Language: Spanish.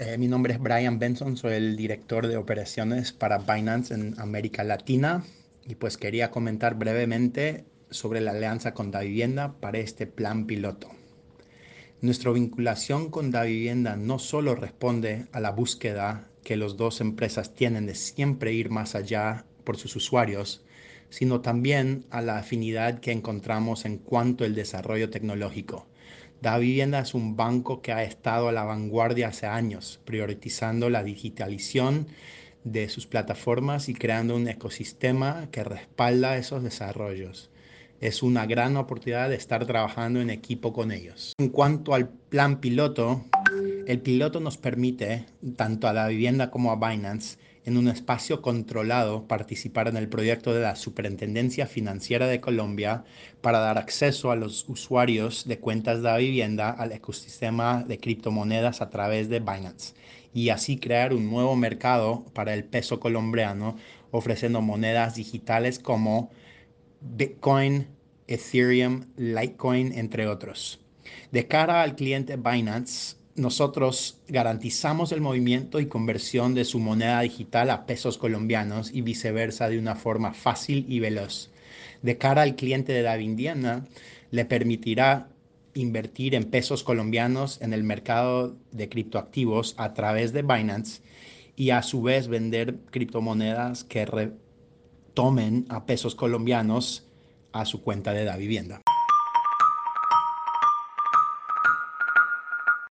Eh, mi nombre es Brian Benson, soy el director de operaciones para Binance en América Latina y pues quería comentar brevemente sobre la alianza con Davivienda para este plan piloto. Nuestra vinculación con Davivienda no solo responde a la búsqueda que las dos empresas tienen de siempre ir más allá por sus usuarios, sino también a la afinidad que encontramos en cuanto al desarrollo tecnológico Da Vivienda es un banco que ha estado a la vanguardia hace años, priorizando la digitalización de sus plataformas y creando un ecosistema que respalda esos desarrollos. Es una gran oportunidad de estar trabajando en equipo con ellos. En cuanto al plan piloto, el piloto nos permite, tanto a la vivienda como a Binance, en un espacio controlado participar en el proyecto de la Superintendencia Financiera de Colombia para dar acceso a los usuarios de cuentas de vivienda al ecosistema de criptomonedas a través de Binance y así crear un nuevo mercado para el peso colombiano ofreciendo monedas digitales como Bitcoin, Ethereum, Litecoin, entre otros. De cara al cliente Binance, nosotros garantizamos el movimiento y conversión de su moneda digital a pesos colombianos y viceversa de una forma fácil y veloz. De cara al cliente de Davindiana, le permitirá invertir en pesos colombianos en el mercado de criptoactivos a través de Binance y a su vez vender criptomonedas que retomen a pesos colombianos a su cuenta de la vivienda.